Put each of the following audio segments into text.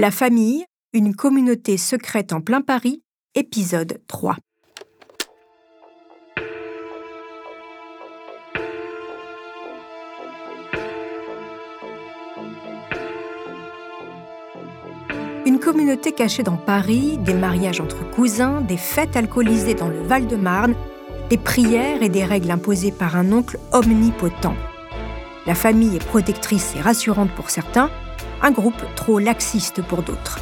La famille, une communauté secrète en plein Paris, épisode 3. Une communauté cachée dans Paris, des mariages entre cousins, des fêtes alcoolisées dans le Val-de-Marne, des prières et des règles imposées par un oncle omnipotent. La famille est protectrice et rassurante pour certains, un groupe trop laxiste pour d'autres.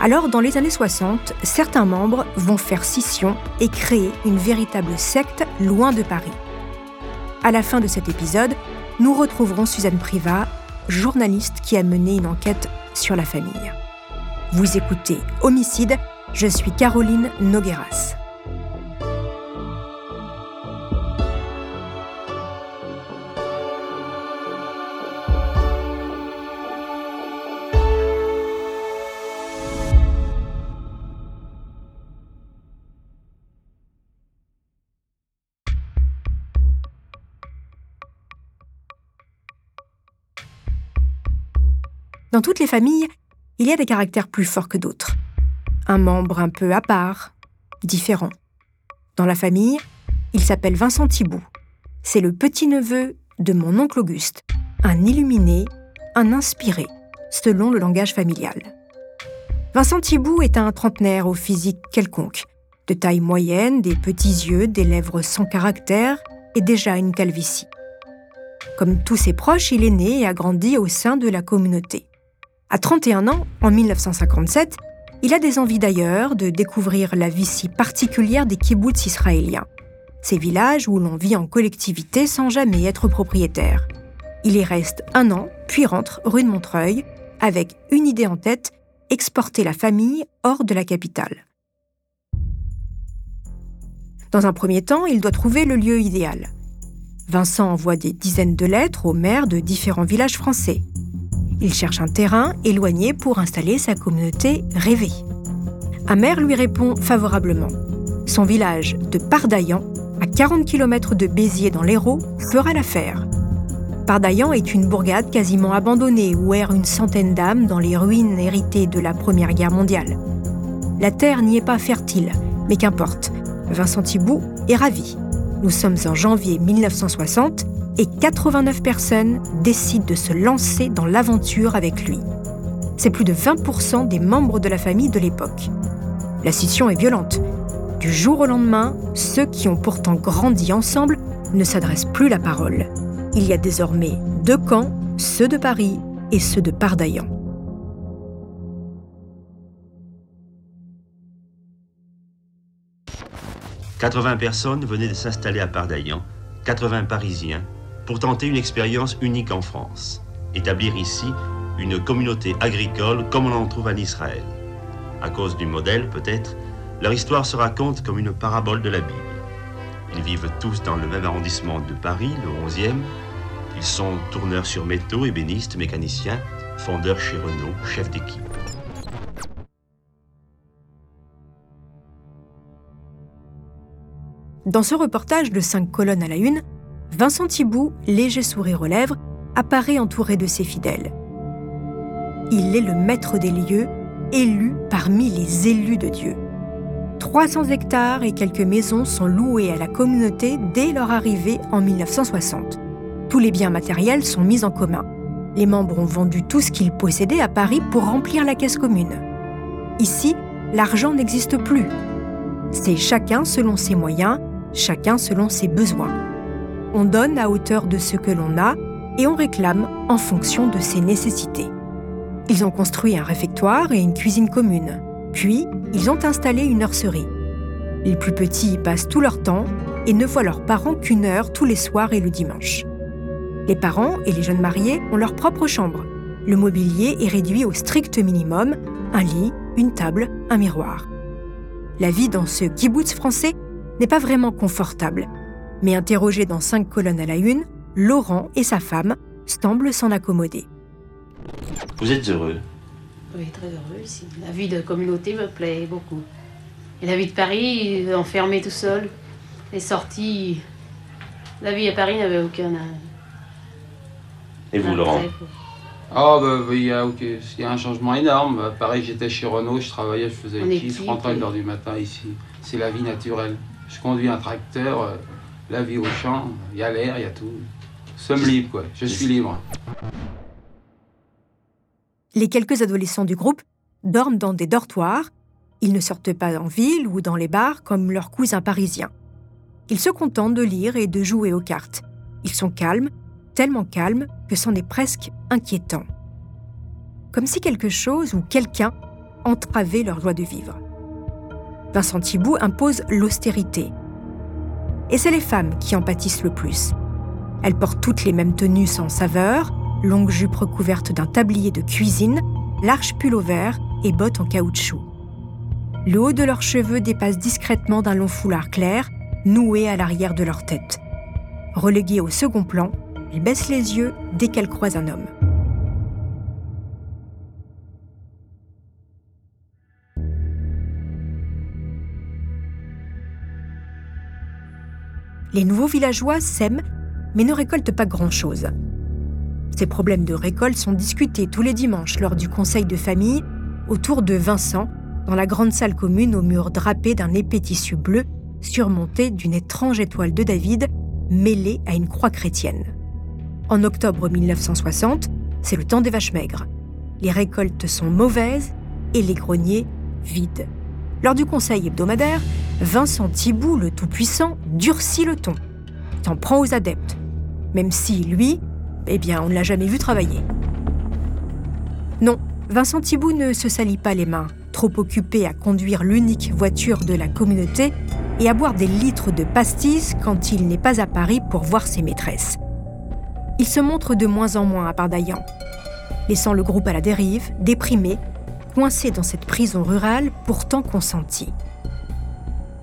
Alors, dans les années 60, certains membres vont faire scission et créer une véritable secte loin de Paris. À la fin de cet épisode, nous retrouverons Suzanne Privat, journaliste qui a mené une enquête sur la famille. Vous écoutez Homicide, je suis Caroline Nogueras. Dans toutes les familles, il y a des caractères plus forts que d'autres. Un membre un peu à part, différent. Dans la famille, il s'appelle Vincent Thibault. C'est le petit-neveu de mon oncle Auguste, un illuminé, un inspiré, selon le langage familial. Vincent Thibault est un trentenaire au physique quelconque, de taille moyenne, des petits yeux, des lèvres sans caractère et déjà une calvitie. Comme tous ses proches, il est né et a grandi au sein de la communauté. À 31 ans, en 1957, il a des envies d'ailleurs, de découvrir la vie si particulière des kibbutz israéliens, ces villages où l'on vit en collectivité sans jamais être propriétaire. Il y reste un an, puis rentre rue de Montreuil, avec une idée en tête, exporter la famille hors de la capitale. Dans un premier temps, il doit trouver le lieu idéal. Vincent envoie des dizaines de lettres aux maires de différents villages français. Il cherche un terrain éloigné pour installer sa communauté rêvée. Maire lui répond favorablement. Son village de Pardaillan, à 40 km de Béziers dans l'Hérault, fera l'affaire. Pardaillan est une bourgade quasiment abandonnée où errent une centaine d'âmes dans les ruines héritées de la Première Guerre mondiale. La terre n'y est pas fertile, mais qu'importe. Vincent Thibault est ravi. Nous sommes en janvier 1960 et 89 personnes décident de se lancer dans l'aventure avec lui. C'est plus de 20% des membres de la famille de l'époque. La scission est violente. Du jour au lendemain, ceux qui ont pourtant grandi ensemble ne s'adressent plus la parole. Il y a désormais deux camps, ceux de Paris et ceux de Pardaillan. « 80 personnes venaient de s'installer à Pardaillan, 80 Parisiens, pour tenter une expérience unique en France, établir ici une communauté agricole comme on en trouve en Israël. À cause du modèle, peut-être, leur histoire se raconte comme une parabole de la Bible. Ils vivent tous dans le même arrondissement de Paris, le 11e. Ils sont tourneurs sur métaux, ébénistes, mécaniciens, fondeurs chez Renault, chefs d'équipe. Dans ce reportage de cinq colonnes à la une, Vincent Thibault, léger sourire aux lèvres, apparaît entouré de ses fidèles. Il est le maître des lieux, élu parmi les élus de Dieu. 300 hectares et quelques maisons sont loués à la communauté dès leur arrivée en 1960. Tous les biens matériels sont mis en commun. Les membres ont vendu tout ce qu'ils possédaient à Paris pour remplir la caisse commune. Ici, l'argent n'existe plus. C'est chacun selon ses moyens, chacun selon ses besoins. On donne à hauteur de ce que l'on a et on réclame en fonction de ses nécessités. Ils ont construit un réfectoire et une cuisine commune. Puis, ils ont installé une nurserie. Les plus petits y passent tout leur temps et ne voient leurs parents qu'une heure tous les soirs et le dimanche. Les parents et les jeunes mariés ont leur propre chambre. Le mobilier est réduit au strict minimum, un lit, une table, un miroir. La vie dans ce kibbutz français n'est pas vraiment confortable mais interrogé dans cinq colonnes à la une, Laurent et sa femme semblent s'en accommoder. Vous êtes heureux Oui, très heureux ici. La vie de communauté me plaît beaucoup. Et la vie de Paris, enfermé tout seul, les sorties. La vie à Paris n'avait aucun. Et vous, Laurent Ah, bah, bah, il y, a, y a un changement énorme. Bah, pareil, j'étais chez Renault, je travaillais, je faisais le je rentrais à 1h du matin ici. C'est la vie naturelle. Je conduis un tracteur, euh, la vie au champ, il y a l'air, il y a tout. Sommes libre, quoi. Je suis libre. Les quelques adolescents du groupe dorment dans des dortoirs. Ils ne sortent pas en ville ou dans les bars comme leurs cousins parisiens. Ils se contentent de lire et de jouer aux cartes. Ils sont calmes, tellement calmes que c'en est presque inquiétant. Comme si quelque chose ou quelqu'un entravait leur joie de vivre. Vincent Thibault impose l'austérité. Et c'est les femmes qui en pâtissent le plus. Elles portent toutes les mêmes tenues sans saveur, longues jupes recouvertes d'un tablier de cuisine, larges pulls vert et bottes en caoutchouc. Le haut de leurs cheveux dépasse discrètement d'un long foulard clair, noué à l'arrière de leur tête. Reléguées au second plan, elles baissent les yeux dès qu'elles croisent un homme. Les nouveaux villageois sèment, mais ne récoltent pas grand-chose. Ces problèmes de récolte sont discutés tous les dimanches lors du conseil de famille autour de Vincent, dans la grande salle commune aux murs drapés d'un épais tissu bleu surmonté d'une étrange étoile de David mêlée à une croix chrétienne. En octobre 1960, c'est le temps des vaches maigres. Les récoltes sont mauvaises et les greniers vides. Lors du conseil hebdomadaire, Vincent Thibault, le Tout-Puissant, durcit le ton. T'en prend aux adeptes. Même si, lui, eh bien, on ne l'a jamais vu travailler. Non, Vincent Thibault ne se salit pas les mains, trop occupé à conduire l'unique voiture de la communauté et à boire des litres de pastis quand il n'est pas à Paris pour voir ses maîtresses. Il se montre de moins en moins à laissant le groupe à la dérive, déprimé, coincé dans cette prison rurale pourtant consentie.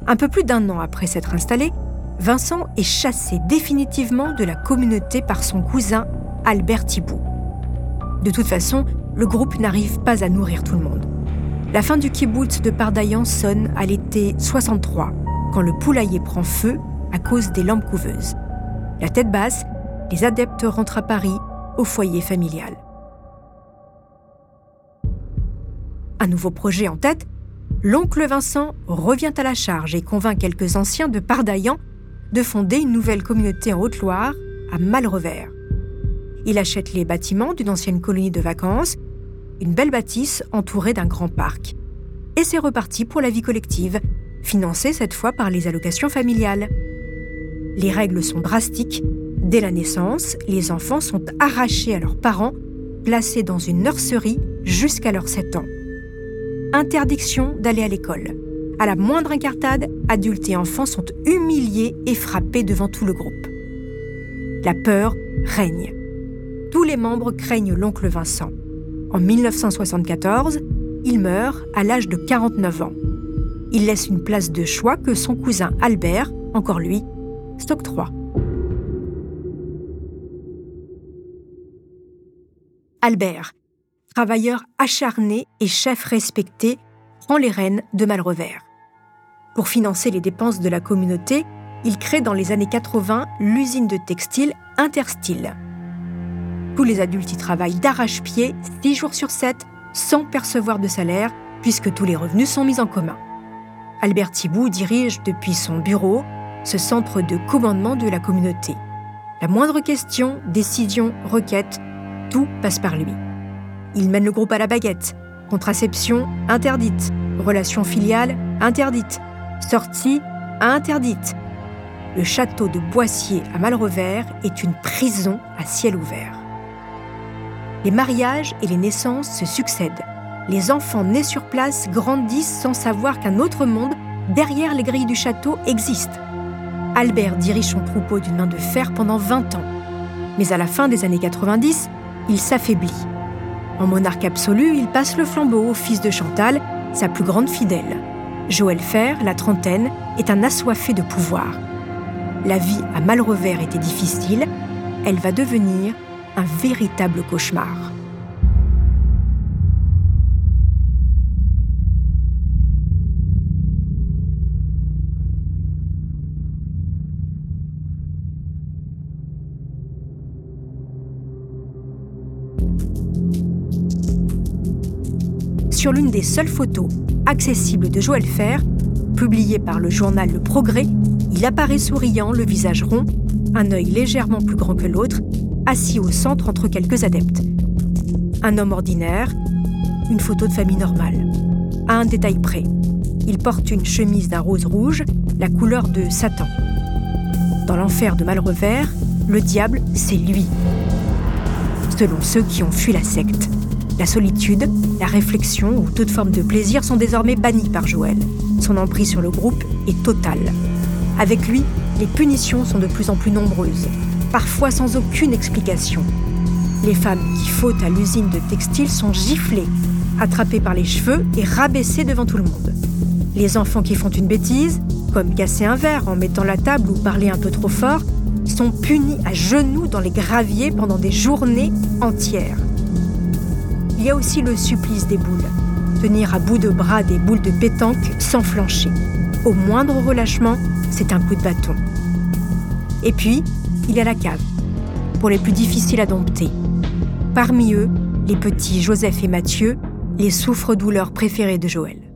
Un peu plus d'un an après s'être installé, Vincent est chassé définitivement de la communauté par son cousin Albert Thibault. De toute façon, le groupe n'arrive pas à nourrir tout le monde. La fin du kibbutz de Pardaillan sonne à l'été 63, quand le poulailler prend feu à cause des lampes couveuses. La tête basse, les adeptes rentrent à Paris, au foyer familial. Un nouveau projet en tête, l'oncle Vincent revient à la charge et convainc quelques anciens de Pardaillan de fonder une nouvelle communauté en Haute-Loire, à Malrevers. Il achète les bâtiments d'une ancienne colonie de vacances, une belle bâtisse entourée d'un grand parc. Et c'est reparti pour la vie collective, financée cette fois par les allocations familiales. Les règles sont drastiques. Dès la naissance, les enfants sont arrachés à leurs parents, placés dans une nurserie jusqu'à leurs 7 ans. Interdiction d'aller à l'école. À la moindre incartade, adultes et enfants sont humiliés et frappés devant tout le groupe. La peur règne. Tous les membres craignent l'oncle Vincent. En 1974, il meurt à l'âge de 49 ans. Il laisse une place de choix que son cousin Albert, encore lui, s'octroie. Albert, travailleur acharné et chef respecté, prend les rênes de Malrevers. Pour financer les dépenses de la communauté, il crée dans les années 80 l'usine de textile Interstyle. Tous les adultes y travaillent d'arrache-pied, 6 jours sur 7, sans percevoir de salaire, puisque tous les revenus sont mis en commun. Albert Thibault dirige depuis son bureau ce centre de commandement de la communauté. La moindre question, décision, requête, tout passe par lui. Il mène le groupe à la baguette. Contraception interdite. Relation filiale interdite. Sortie interdite. Le château de Boissier à Malrevers est une prison à ciel ouvert. Les mariages et les naissances se succèdent. Les enfants nés sur place grandissent sans savoir qu'un autre monde, derrière les grilles du château, existe. Albert dirige son troupeau d'une main de fer pendant 20 ans. Mais à la fin des années 90, il s'affaiblit. En monarque absolu, il passe le flambeau au fils de Chantal, sa plus grande fidèle. Joël Fer, la trentaine, est un assoiffé de pouvoir. La vie à Malrevers était difficile, elle va devenir un véritable cauchemar. Sur l'une des seules photos accessibles de Joël Fer, publiée par le journal Le Progrès, il apparaît souriant, le visage rond, un œil légèrement plus grand que l'autre, assis au centre entre quelques adeptes. Un homme ordinaire, une photo de famille normale. À un détail près, il porte une chemise d'un rose rouge, la couleur de Satan. Dans l'enfer de Malrevers, le diable, c'est lui. Selon ceux qui ont fui la secte, la solitude, la réflexion ou toute forme de plaisir sont désormais bannis par Joël. Son emprise sur le groupe est totale. Avec lui, les punitions sont de plus en plus nombreuses, parfois sans aucune explication. Les femmes qui fautent à l'usine de textile sont giflées, attrapées par les cheveux et rabaissées devant tout le monde. Les enfants qui font une bêtise, comme casser un verre en mettant la table ou parler un peu trop fort, sont punis à genoux dans les graviers pendant des journées entières. Il y a aussi le supplice des boules. Tenir à bout de bras des boules de pétanque sans flancher. Au moindre relâchement, c'est un coup de bâton. Et puis, il y a la cave, pour les plus difficiles à dompter. Parmi eux, les petits Joseph et Mathieu, les souffres-douleurs préférés de Joël.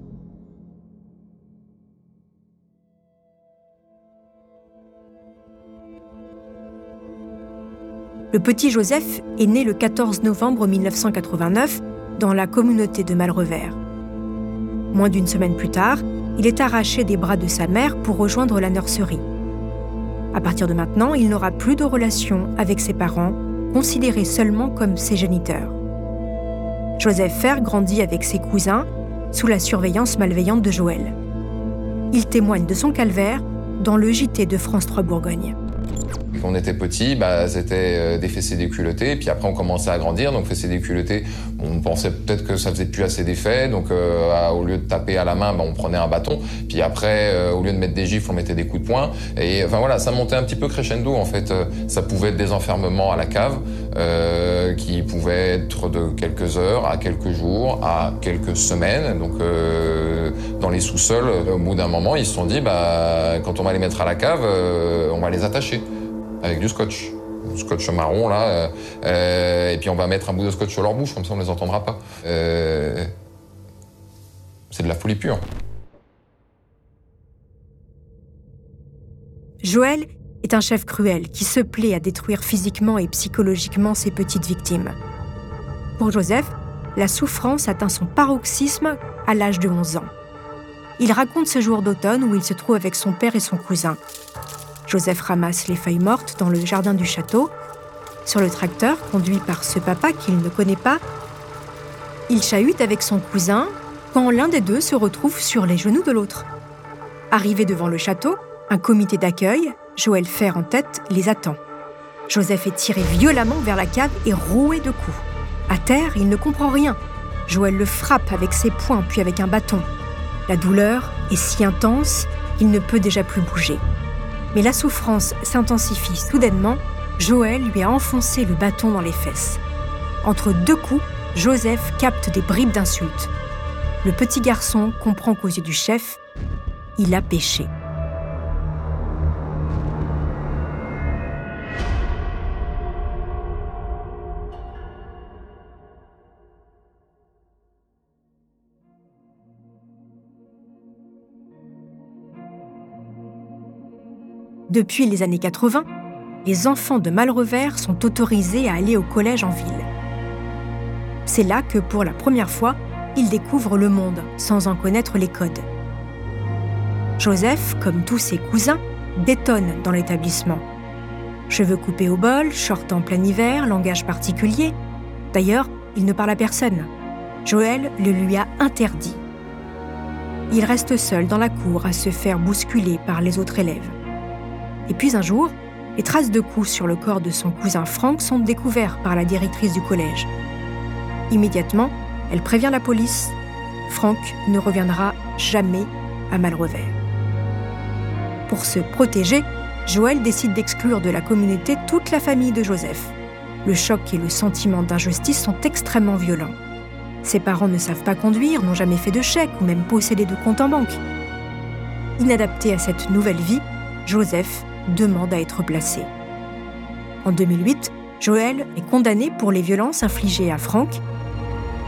Le petit Joseph est né le 14 novembre 1989 dans la communauté de Malrevers. Moins d'une semaine plus tard, il est arraché des bras de sa mère pour rejoindre la nurserie. À partir de maintenant, il n'aura plus de relation avec ses parents, considérés seulement comme ses géniteurs. Joseph Fer grandit avec ses cousins sous la surveillance malveillante de Joël. Il témoigne de son calvaire dans le JT de France 3 Bourgogne. Quand on était petit, bah, c'était euh, des fessées déculottées. Puis après, on commençait à grandir. Donc, fessées déculottées, on pensait peut-être que ça faisait plus assez d'effet. Donc, euh, au lieu de taper à la main, bah, on prenait un bâton. Puis après, euh, au lieu de mettre des gifles, on mettait des coups de poing. Et enfin voilà, ça montait un petit peu crescendo. En fait, ça pouvait être des enfermements à la cave, qui pouvaient être de quelques heures à quelques jours, à quelques semaines. Donc, dans les sous-sols, au bout d'un moment, ils se sont dit, bah, quand on va les mettre à la cave, on va les attacher avec du scotch. Du scotch marron, là. Euh, et puis on va mettre un bout de scotch sur leur bouche, comme ça on ne les entendra pas. Euh, c'est de la folie pure. Joël est un chef cruel qui se plaît à détruire physiquement et psychologiquement ses petites victimes. Pour Joseph, la souffrance atteint son paroxysme à l'âge de 11 ans. Il raconte ce jour d'automne où il se trouve avec son père et son cousin. Joseph ramasse les feuilles mortes dans le jardin du château. Sur le tracteur, conduit par ce papa qu'il ne connaît pas, il chahute avec son cousin quand l'un des deux se retrouve sur les genoux de l'autre. Arrivé devant le château, un comité d'accueil, Joël Fer en tête, les attend. Joseph est tiré violemment vers la cave et roué de coups. À terre, il ne comprend rien. Joël le frappe avec ses poings puis avec un bâton. La douleur est si intense qu'il ne peut déjà plus bouger. Mais la souffrance s'intensifie soudainement. Joël lui a enfoncé le bâton dans les fesses. Entre deux coups, Joseph capte des bribes d'insultes. Le petit garçon comprend qu'aux yeux du chef, il a péché. Depuis les années 80, les enfants de Malrevers sont autorisés à aller au collège en ville. C'est là que, pour la première fois, ils découvrent le monde sans en connaître les codes. Joseph, comme tous ses cousins, détonne dans l'établissement. Cheveux coupés au bol, short en plein hiver, langage particulier. D'ailleurs, il ne parle à personne. Joël le lui a interdit. Il reste seul dans la cour à se faire bousculer par les autres élèves. Et puis un jour, les traces de coups sur le corps de son cousin Franck sont découvertes par la directrice du collège. Immédiatement, elle prévient la police. Franck ne reviendra jamais à Malrevers. Pour se protéger, Joël décide d'exclure de la communauté toute la famille de Joseph. Le choc et le sentiment d'injustice sont extrêmement violents. Ses parents ne savent pas conduire, n'ont jamais fait de chèque ou même possédé de compte en banque. Inadapté à cette nouvelle vie, Joseph demande à être placé. En 2008, Joël est condamné pour les violences infligées à Franck.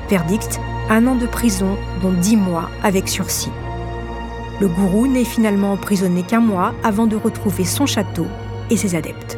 Verdict, un an de prison, dont dix mois avec sursis. Le gourou n'est finalement emprisonné qu'un mois avant de retrouver son château et ses adeptes.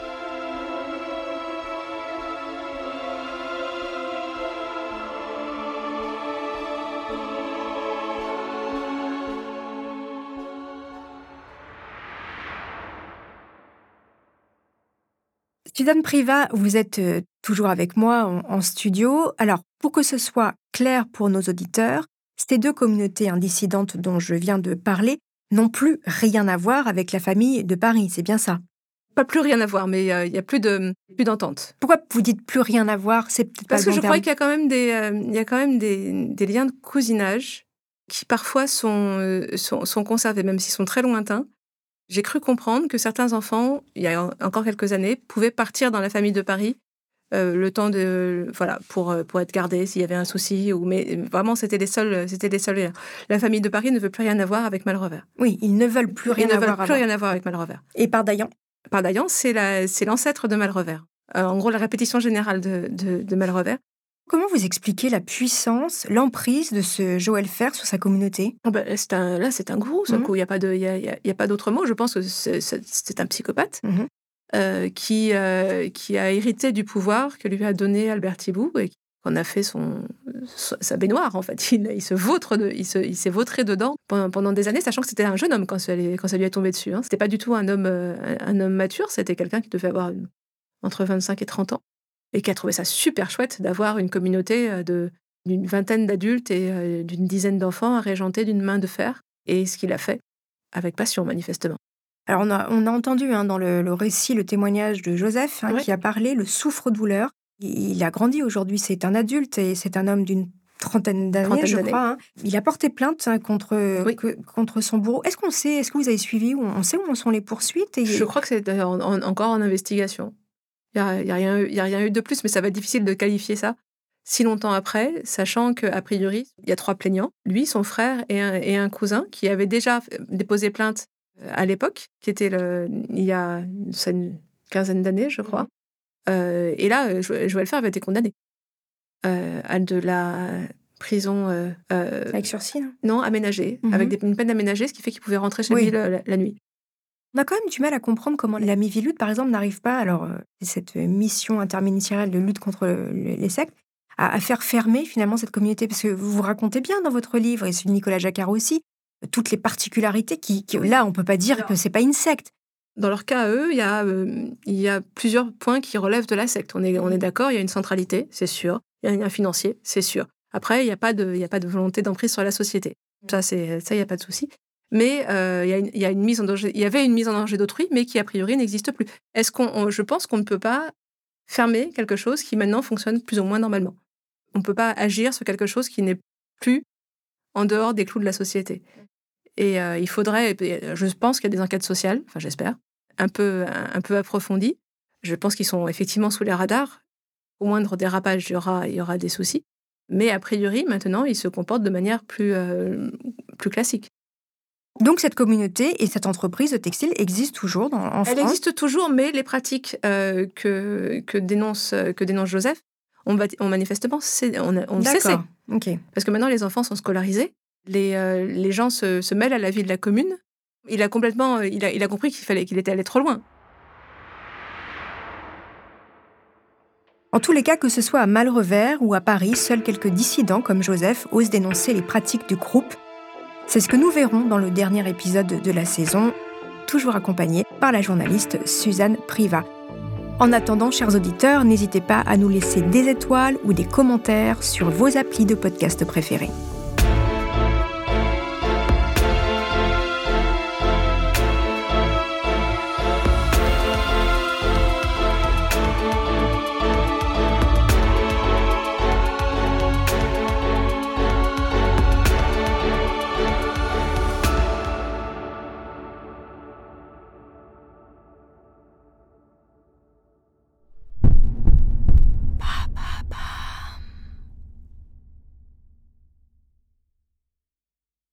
Suzanne Priva, vous êtes euh, toujours avec moi en, studio. Alors, pour que ce soit clair pour nos auditeurs, ces deux communautés indissidentes dont je viens de parler n'ont plus rien à voir avec la famille de Paris, c'est bien ça? Pas plus rien à voir, mais euh, il n'y a plus de plus d'entente. Pourquoi vous dites plus rien à voir? C'est Parce que je crois qu'il y a quand même des, euh, il y a quand même des, liens de cousinage qui parfois sont, sont, sont conservés, même s'ils sont très lointains j'ai cru comprendre que certains enfants, il y a encore quelques années, pouvaient partir dans la famille de Paris euh, le temps de voilà pour euh, pour être gardés s'il y avait un souci ou mais vraiment c'était les seuls c'était les seuls la famille de Paris ne veut plus rien avoir avec Malrevers oui ils ne veulent plus rien ils ne avoir veulent plus rien avoir avec Malrevers et Pardaillan Pardaillan c'est la c'est l'ancêtre de Malrevers euh, en gros la répétition générale de, de, de Malrevers Comment vous expliquez la puissance, l'emprise de ce Joël Fer sur sa communauté? Oh ben, un, Là, c'est un gourou. Mhm. Il n'y a pas d'autre mot. Je pense que c'est un psychopathe mhm. euh, qui, euh, qui a hérité du pouvoir que lui a donné Albert Thibou et qu'on a fait son, sa baignoire, en fait. Il, se vautre de, il, s'est vautré dedans pendant, des années, sachant que c'était un jeune homme quand ça, quand ça lui est tombé dessus. Hein. C'était pas du tout un homme, euh, un homme mature, c'était quelqu'un qui devait avoir entre 25 et 30 ans et qui a trouvé ça super chouette d'avoir une communauté euh, de d'une vingtaine d'adultes et euh, d'une dizaine d'enfants à régenter d'une main de fer. Et ce qu'il a fait avec passion, manifestement. Alors, on a, on a entendu hein, dans le, récit le témoignage de Joseph hein, qui a parlé le souffre-douleur. Il a grandi aujourd'hui, c'est un adulte et c'est un homme d'une trentaine d'années, je crois. Hein. Il a porté plainte contre, contre son bourreau. Est-ce qu'on sait, est-ce que vous avez suivi, on sait où en sont les poursuites et... Je crois que c'est encore en investigation. Il n'y a, y a, rien, y a rien eu de plus, mais ça va être difficile de qualifier ça si longtemps après, sachant qu'a priori, il y a trois plaignants, lui, son frère et un, et un cousin, qui avaient déjà déposé plainte euh, à l'époque, qui était le, il y a une quinzaine d'années, je crois. Euh, et là, Joël Fer avait été condamné euh, à de la prison. avec sursis Non, aménagée, mhm. avec une peine aménagée, ce qui fait qu'il pouvait rentrer chez lui la, nuit. On a quand même du mal à comprendre comment la Mivilude, par exemple, n'arrive pas, alors euh, cette mission interministérielle de lutte contre les sectes, à, faire fermer finalement cette communauté. Parce que vous vous racontez bien dans votre livre, et celui de Nicolas Jacquard aussi, toutes les particularités qui, là, on ne peut pas dire que c'est pas une secte. Dans leur cas, eux, il y, a, euh, il y a plusieurs points qui relèvent de la secte. On est, on est d'accord, il y a une centralité, c'est sûr. Il y a un lien financier, c'est sûr. Après, il n'y a, pas de, il y a pas de volonté d'emprise sur la société. Ça, ça, il n'y a pas de souci mais euh, il y, y avait une mise en danger d'autrui, mais qui a priori n'existe plus. Est-ce qu'on, je pense qu'on ne peut pas fermer quelque chose qui maintenant fonctionne plus ou moins normalement. On ne peut pas agir sur quelque chose qui n'est plus en dehors des clous de la société. Et euh, il faudrait, je pense qu'il y a des enquêtes sociales, enfin j'espère, un peu, un, peu approfondies. Je pense qu'ils sont effectivement sous les radars. Au moindre dérapage, il y aura, il y aura des soucis. Mais a priori, maintenant, ils se comportent de manière plus, euh, plus classique. Donc cette communauté et cette entreprise de textile existe toujours dans, en Elle existe toujours, mais les pratiques euh, que, que, dénonce, que dénonce Joseph ont, manifestement on, on cessé. Parce que maintenant les enfants sont scolarisés, les, euh, les gens se, se, mêlent à la vie de la commune. Il a complètement, euh, il a, il a compris qu'il fallait qu'il était allé trop loin. En tous les cas, que ce soit à Malrevers ou à Paris, seuls quelques dissidents comme Joseph osent dénoncer les pratiques du groupe c'est ce que nous verrons dans le dernier épisode de la saison, toujours accompagné par la journaliste Suzanne Priva. En attendant, chers auditeurs, n'hésitez pas à nous laisser des étoiles ou des commentaires sur vos applis de podcast préférés.